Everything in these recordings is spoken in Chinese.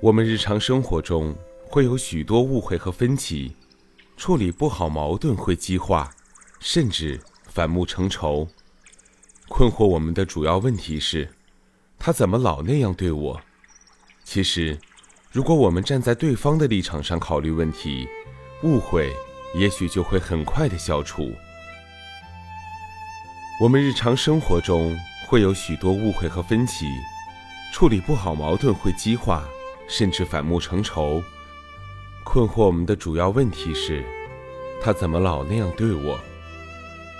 我们日常生活中会有许多误会和分歧，处理不好矛盾会激化，甚至反目成仇。困惑我们的主要问题是，他怎么老那样对我？其实，如果我们站在对方的立场上考虑问题，误会也许就会很快的消除。我们日常生活中会有许多误会和分歧。处理不好矛盾会激化，甚至反目成仇。困惑我们的主要问题是，他怎么老那样对我？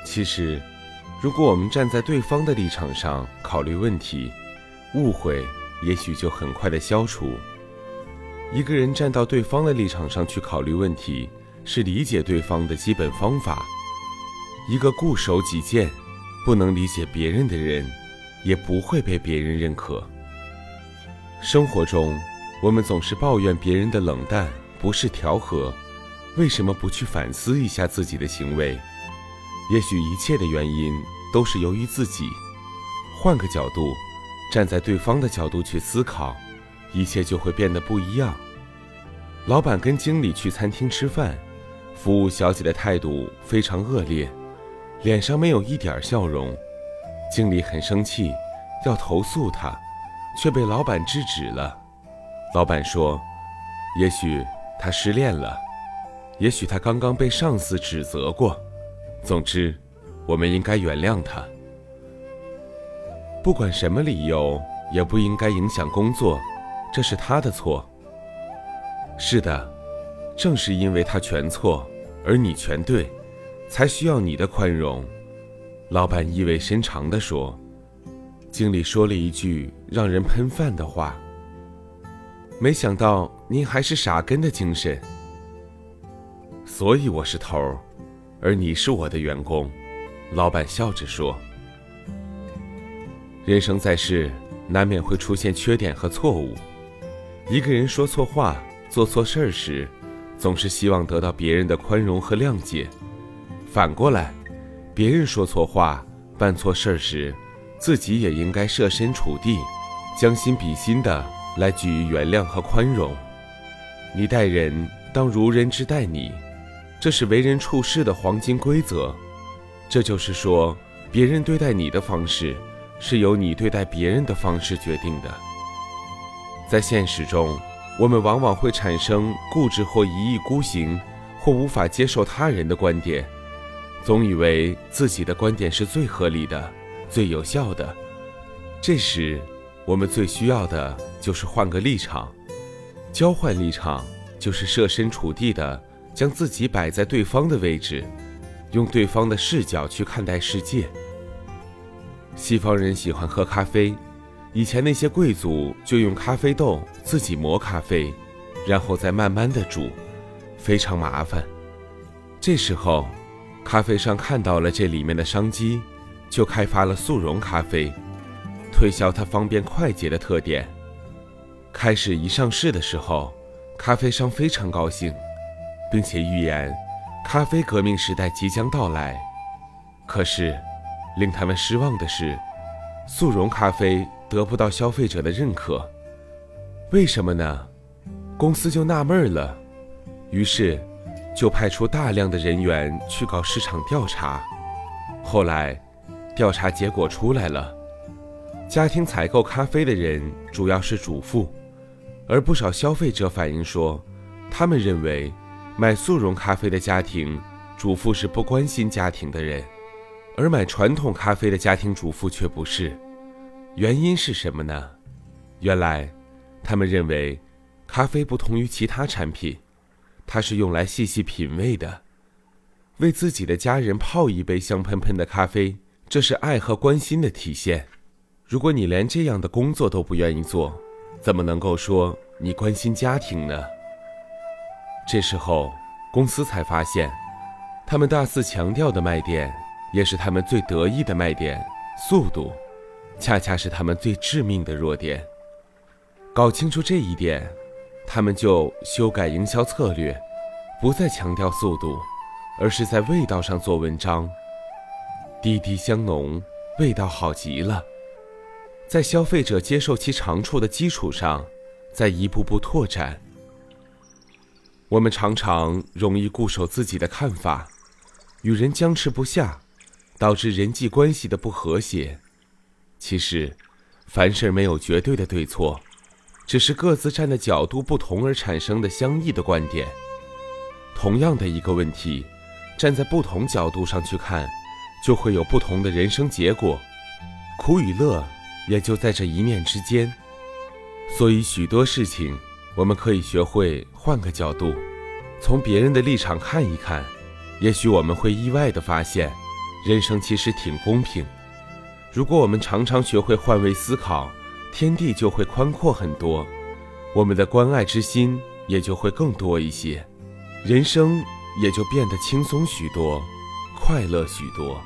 其实，如果我们站在对方的立场上考虑问题，误会也许就很快的消除。一个人站到对方的立场上去考虑问题，是理解对方的基本方法。一个固守己见、不能理解别人的人，也不会被别人认可。生活中，我们总是抱怨别人的冷淡不是调和，为什么不去反思一下自己的行为？也许一切的原因都是由于自己。换个角度，站在对方的角度去思考，一切就会变得不一样。老板跟经理去餐厅吃饭，服务小姐的态度非常恶劣，脸上没有一点笑容，经理很生气，要投诉他。却被老板制止了。老板说：“也许他失恋了，也许他刚刚被上司指责过。总之，我们应该原谅他。不管什么理由，也不应该影响工作，这是他的错。是的，正是因为他全错，而你全对，才需要你的宽容。”老板意味深长地说。经理说了一句让人喷饭的话。没想到您还是傻根的精神，所以我是头儿，而你是我的员工。老板笑着说：“人生在世，难免会出现缺点和错误。一个人说错话、做错事儿时，总是希望得到别人的宽容和谅解；反过来，别人说错话、办错事儿时，自己也应该设身处地，将心比心的来给予原谅和宽容。你待人当如人之待你，这是为人处事的黄金规则。这就是说，别人对待你的方式，是由你对待别人的方式决定的。在现实中，我们往往会产生固执或一意孤行，或无法接受他人的观点，总以为自己的观点是最合理的。最有效的，这时我们最需要的就是换个立场，交换立场就是设身处地的将自己摆在对方的位置，用对方的视角去看待世界。西方人喜欢喝咖啡，以前那些贵族就用咖啡豆自己磨咖啡，然后再慢慢的煮，非常麻烦。这时候，咖啡商看到了这里面的商机。就开发了速溶咖啡，推销它方便快捷的特点。开始一上市的时候，咖啡商非常高兴，并且预言咖啡革命时代即将到来。可是，令他们失望的是，速溶咖啡得不到消费者的认可。为什么呢？公司就纳闷了，于是就派出大量的人员去搞市场调查。后来。调查结果出来了，家庭采购咖啡的人主要是主妇，而不少消费者反映说，他们认为买速溶咖啡的家庭主妇是不关心家庭的人，而买传统咖啡的家庭主妇却不是。原因是什么呢？原来，他们认为咖啡不同于其他产品，它是用来细细品味的，为自己的家人泡一杯香喷喷的咖啡。这是爱和关心的体现。如果你连这样的工作都不愿意做，怎么能够说你关心家庭呢？这时候，公司才发现，他们大肆强调的卖点，也是他们最得意的卖点——速度，恰恰是他们最致命的弱点。搞清楚这一点，他们就修改营销策略，不再强调速度，而是在味道上做文章。滴滴香浓，味道好极了。在消费者接受其长处的基础上，再一步步拓展。我们常常容易固守自己的看法，与人僵持不下，导致人际关系的不和谐。其实，凡事没有绝对的对错，只是各自站的角度不同而产生的相异的观点。同样的一个问题，站在不同角度上去看，就会有不同的人生结果。苦与乐，也就在这一念之间。所以，许多事情。我们可以学会换个角度，从别人的立场看一看，也许我们会意外地发现，人生其实挺公平。如果我们常常学会换位思考，天地就会宽阔很多，我们的关爱之心也就会更多一些，人生也就变得轻松许多，快乐许多。